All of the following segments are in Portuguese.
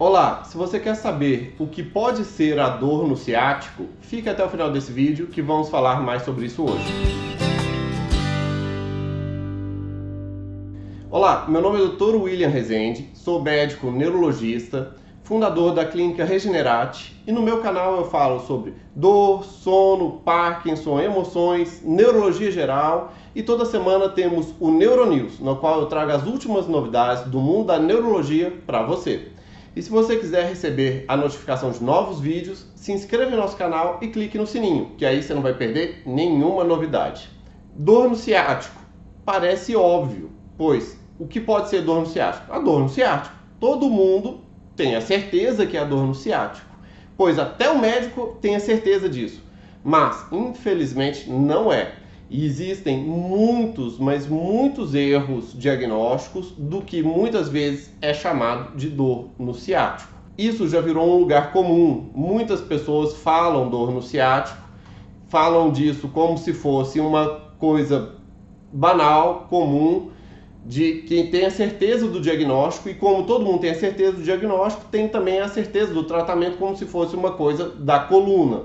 Olá, se você quer saber o que pode ser a dor no ciático, fique até o final desse vídeo que vamos falar mais sobre isso hoje. Olá, meu nome é Dr. William Rezende, sou médico neurologista, fundador da clínica Regenerate e no meu canal eu falo sobre dor, sono, Parkinson, emoções, neurologia geral e toda semana temos o Neuronews, no qual eu trago as últimas novidades do mundo da neurologia para você. E se você quiser receber a notificação de novos vídeos, se inscreva no nosso canal e clique no sininho, que aí você não vai perder nenhuma novidade. Dor no ciático. Parece óbvio, pois o que pode ser dor no ciático? A dor no ciático. Todo mundo tem a certeza que é a dor no ciático, pois até o médico tem a certeza disso. Mas, infelizmente, não é. E existem muitos, mas muitos erros diagnósticos do que muitas vezes é chamado de dor no ciático. Isso já virou um lugar comum. Muitas pessoas falam dor no ciático, falam disso como se fosse uma coisa banal, comum, de quem tem a certeza do diagnóstico e como todo mundo tem a certeza do diagnóstico, tem também a certeza do tratamento como se fosse uma coisa da coluna.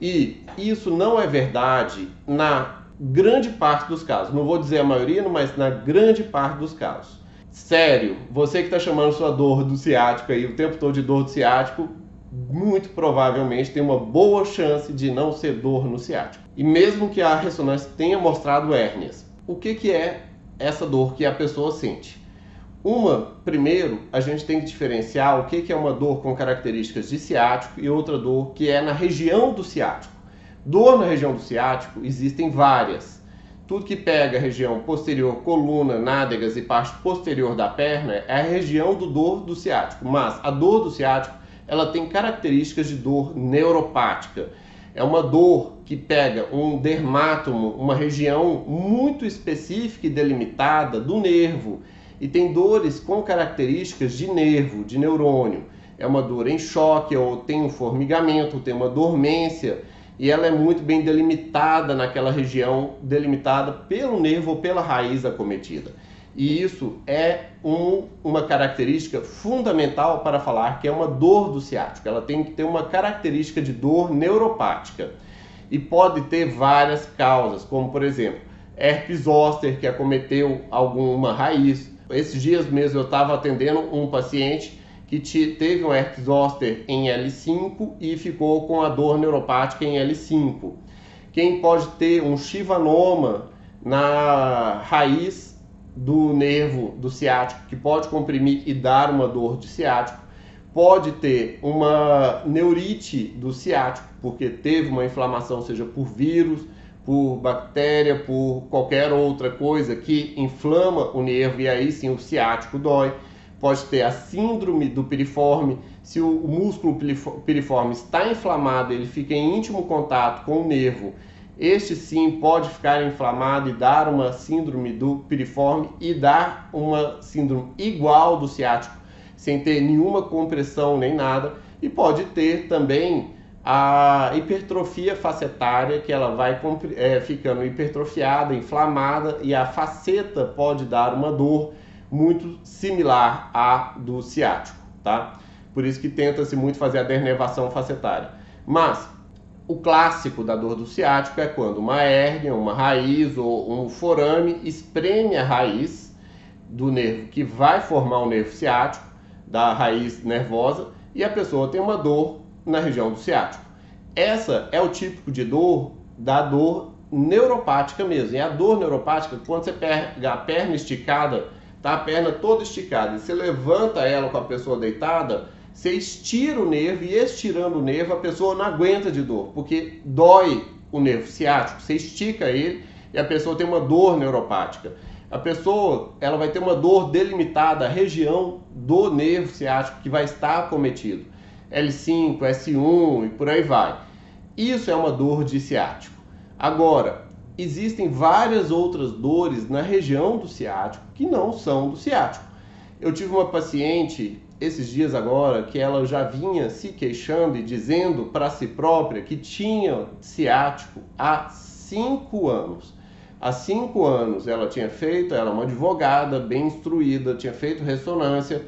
E isso não é verdade na grande parte dos casos. Não vou dizer a maioria, mas na grande parte dos casos. Sério, você que está chamando sua dor do ciático aí o tempo todo de dor do ciático, muito provavelmente tem uma boa chance de não ser dor no ciático. E mesmo que a ressonância tenha mostrado hérnias, o que, que é essa dor que a pessoa sente? Uma, primeiro, a gente tem que diferenciar o que, que é uma dor com características de ciático e outra dor que é na região do ciático. Dor na região do ciático existem várias. Tudo que pega a região posterior, coluna, nádegas e parte posterior da perna é a região do dor do ciático. Mas a dor do ciático ela tem características de dor neuropática. É uma dor que pega um dermátomo, uma região muito específica e delimitada do nervo. E tem dores com características de nervo, de neurônio. É uma dor em choque, ou tem um formigamento, ou tem uma dormência e ela é muito bem delimitada naquela região, delimitada pelo nervo ou pela raiz acometida. E isso é um, uma característica fundamental para falar que é uma dor do ciático. Ela tem que ter uma característica de dor neuropática. E pode ter várias causas, como por exemplo, herpes zoster que acometeu alguma raiz. Esses dias mesmo eu estava atendendo um paciente que teve um herpes zoster em L5 e ficou com a dor neuropática em L5. Quem pode ter um chivanoma na raiz do nervo do ciático, que pode comprimir e dar uma dor de ciático, pode ter uma neurite do ciático, porque teve uma inflamação, seja por vírus, por bactéria, por qualquer outra coisa que inflama o nervo e aí sim o ciático dói pode ter a síndrome do piriforme. Se o músculo piriforme está inflamado, ele fica em íntimo contato com o nervo. Este sim pode ficar inflamado e dar uma síndrome do piriforme e dar uma síndrome igual do ciático, sem ter nenhuma compressão nem nada. E pode ter também a hipertrofia facetária, que ela vai é, ficando hipertrofiada, inflamada, e a faceta pode dar uma dor muito similar à do ciático, tá? Por isso que tenta-se muito fazer a denervação facetária. Mas o clássico da dor do ciático é quando uma hérnia, uma raiz ou um forame espreme a raiz do nervo que vai formar o nervo ciático, da raiz nervosa, e a pessoa tem uma dor na região do ciático. Essa é o típico de dor da dor neuropática mesmo. E a dor neuropática, quando você pega a perna esticada tá a perna toda esticada, e você levanta ela com a pessoa deitada, você estira o nervo e estirando o nervo a pessoa não aguenta de dor, porque dói o nervo ciático, você estica ele e a pessoa tem uma dor neuropática. A pessoa ela vai ter uma dor delimitada, a região do nervo ciático que vai estar acometido. L5, S1 e por aí vai. Isso é uma dor de ciático. Agora, existem várias outras dores na região do ciático que não são do ciático. Eu tive uma paciente esses dias agora que ela já vinha se queixando e dizendo para si própria que tinha ciático há cinco anos. Há cinco anos ela tinha feito, ela é uma advogada bem instruída, tinha feito ressonância,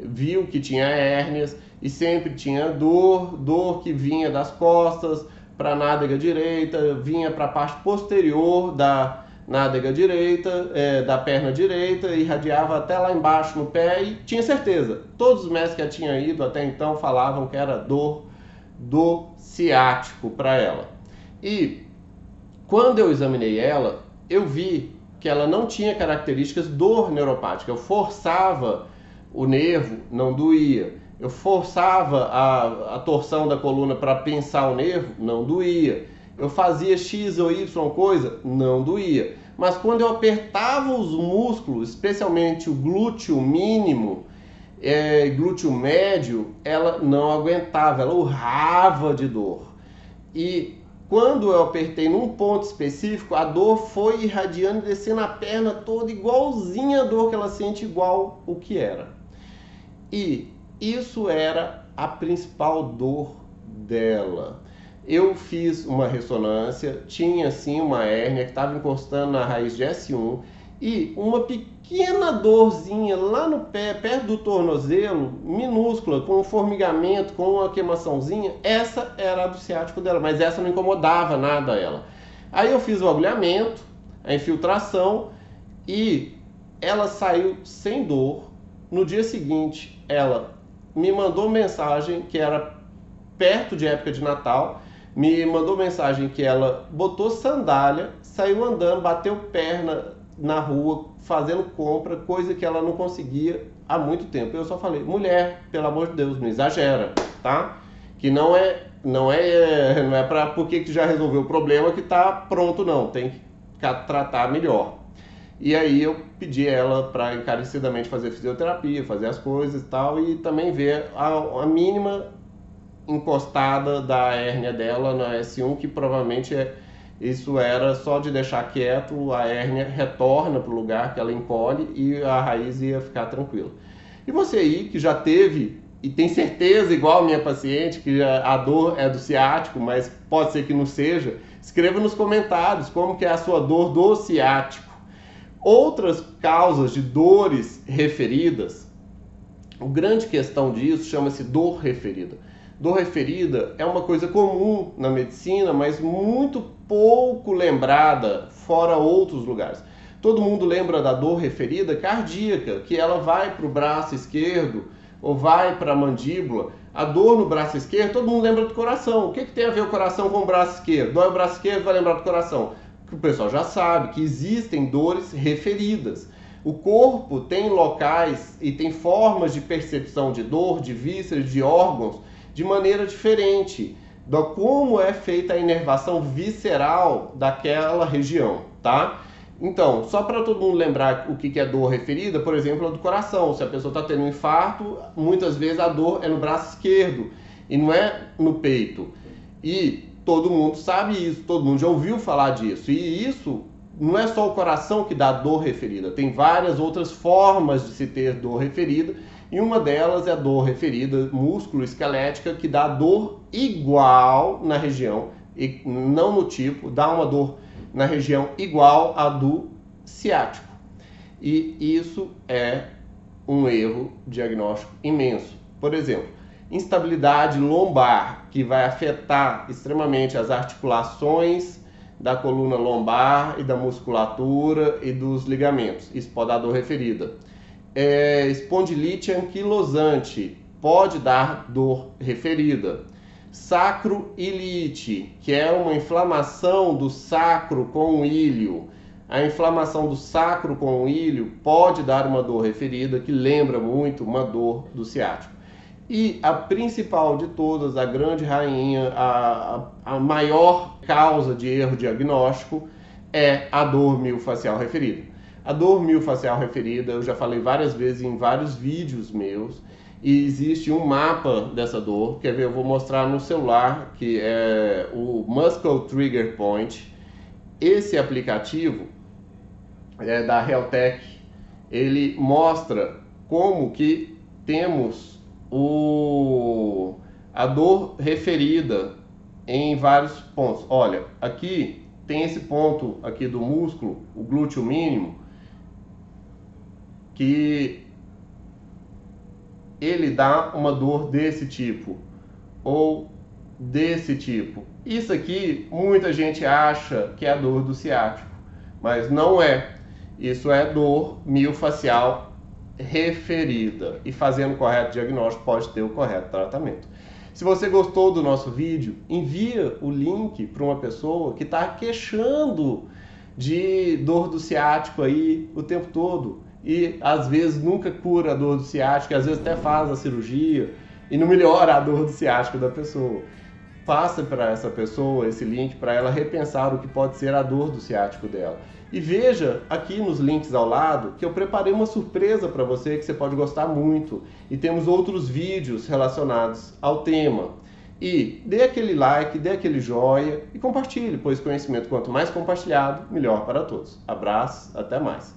viu que tinha hérnias e sempre tinha dor, dor que vinha das costas para a nádega direita, vinha para a parte posterior da nádega direita, é, da perna direita, irradiava até lá embaixo no pé e tinha certeza. Todos os médicos que eu tinha ido até então falavam que era dor do ciático para ela. E quando eu examinei ela, eu vi que ela não tinha características dor neuropática. Eu forçava o nervo, não doía. Eu forçava a, a torção da coluna para pensar o nervo, não doía. Eu fazia X ou Y coisa, não doía. Mas quando eu apertava os músculos, especialmente o glúteo mínimo, é, glúteo médio, ela não aguentava, ela urrava de dor. E quando eu apertei num ponto específico, a dor foi irradiando e descendo a perna toda, igualzinha a dor que ela sente, igual o que era. E isso era a principal dor dela. Eu fiz uma ressonância, tinha sim uma hérnia que estava encostando na raiz de S1 e uma pequena dorzinha lá no pé, perto do tornozelo, minúscula, com um formigamento, com uma queimaçãozinha, essa era a do ciático dela, mas essa não incomodava nada ela. Aí eu fiz o agulhamento, a infiltração e ela saiu sem dor. No dia seguinte, ela me mandou mensagem que era perto de época de Natal, me mandou mensagem que ela botou sandália, saiu andando, bateu perna na rua fazendo compra, coisa que ela não conseguia há muito tempo. Eu só falei, mulher, pelo amor de Deus, não exagera, tá? Que não é, não é, não é para porque que já resolveu o problema que tá pronto não, tem que tratar melhor. E aí eu pedi ela para encarecidamente fazer fisioterapia, fazer as coisas e tal, e também ver a, a mínima encostada da hérnia dela na S1, que provavelmente é isso era só de deixar quieto, a hérnia retorna para o lugar que ela encolhe e a raiz ia ficar tranquila. E você aí que já teve e tem certeza, igual a minha paciente, que a dor é do ciático, mas pode ser que não seja, escreva nos comentários como que é a sua dor do ciático. Outras causas de dores referidas, a grande questão disso chama-se dor referida. Dor referida é uma coisa comum na medicina, mas muito pouco lembrada fora outros lugares. Todo mundo lembra da dor referida cardíaca, que ela vai para o braço esquerdo ou vai para a mandíbula. A dor no braço esquerdo, todo mundo lembra do coração. O que, que tem a ver o coração com o braço esquerdo? Dói o braço esquerdo, vai lembrar do coração. O pessoal já sabe que existem dores referidas. O corpo tem locais e tem formas de percepção de dor, de vísceras, de órgãos de maneira diferente do como é feita a inervação visceral daquela região, tá? Então, só para todo mundo lembrar o que é dor referida, por exemplo, a do coração. Se a pessoa está tendo um infarto, muitas vezes a dor é no braço esquerdo e não é no peito. E todo mundo sabe isso, todo mundo já ouviu falar disso. E isso não é só o coração que dá dor referida, tem várias outras formas de se ter dor referida e uma delas é a dor referida músculo-esquelética, que dá dor igual na região, e não no tipo, dá uma dor na região igual à do ciático. E isso é um erro diagnóstico imenso. Por exemplo, instabilidade lombar, que vai afetar extremamente as articulações da coluna lombar e da musculatura e dos ligamentos. Isso pode dar dor referida é, espondilite anquilosante, pode dar dor referida. Sacroilite, que é uma inflamação do sacro com o ilho. A inflamação do sacro com o ilho pode dar uma dor referida que lembra muito uma dor do ciático. E a principal de todas, a grande rainha, a, a maior causa de erro diagnóstico é a dor miofascial referida. A dor miofascial referida, eu já falei várias vezes em vários vídeos meus, e existe um mapa dessa dor. Quer ver? Eu vou mostrar no celular, que é o Muscle Trigger Point. Esse aplicativo é da Realtech. Ele mostra como que temos o, a dor referida em vários pontos. Olha, aqui tem esse ponto aqui do músculo, o glúteo mínimo, que ele dá uma dor desse tipo ou desse tipo. Isso aqui muita gente acha que é a dor do ciático, mas não é. Isso é dor miofascial referida e fazendo o correto diagnóstico pode ter o correto tratamento. Se você gostou do nosso vídeo, envia o link para uma pessoa que está queixando de dor do ciático aí o tempo todo e às vezes nunca cura a dor do ciático, às vezes até faz a cirurgia e não melhora a dor do ciático da pessoa. Passa para essa pessoa esse link para ela repensar o que pode ser a dor do ciático dela. E veja aqui nos links ao lado que eu preparei uma surpresa para você que você pode gostar muito. E temos outros vídeos relacionados ao tema. E dê aquele like, dê aquele joia e compartilhe, pois conhecimento quanto mais compartilhado, melhor para todos. Abraço, até mais.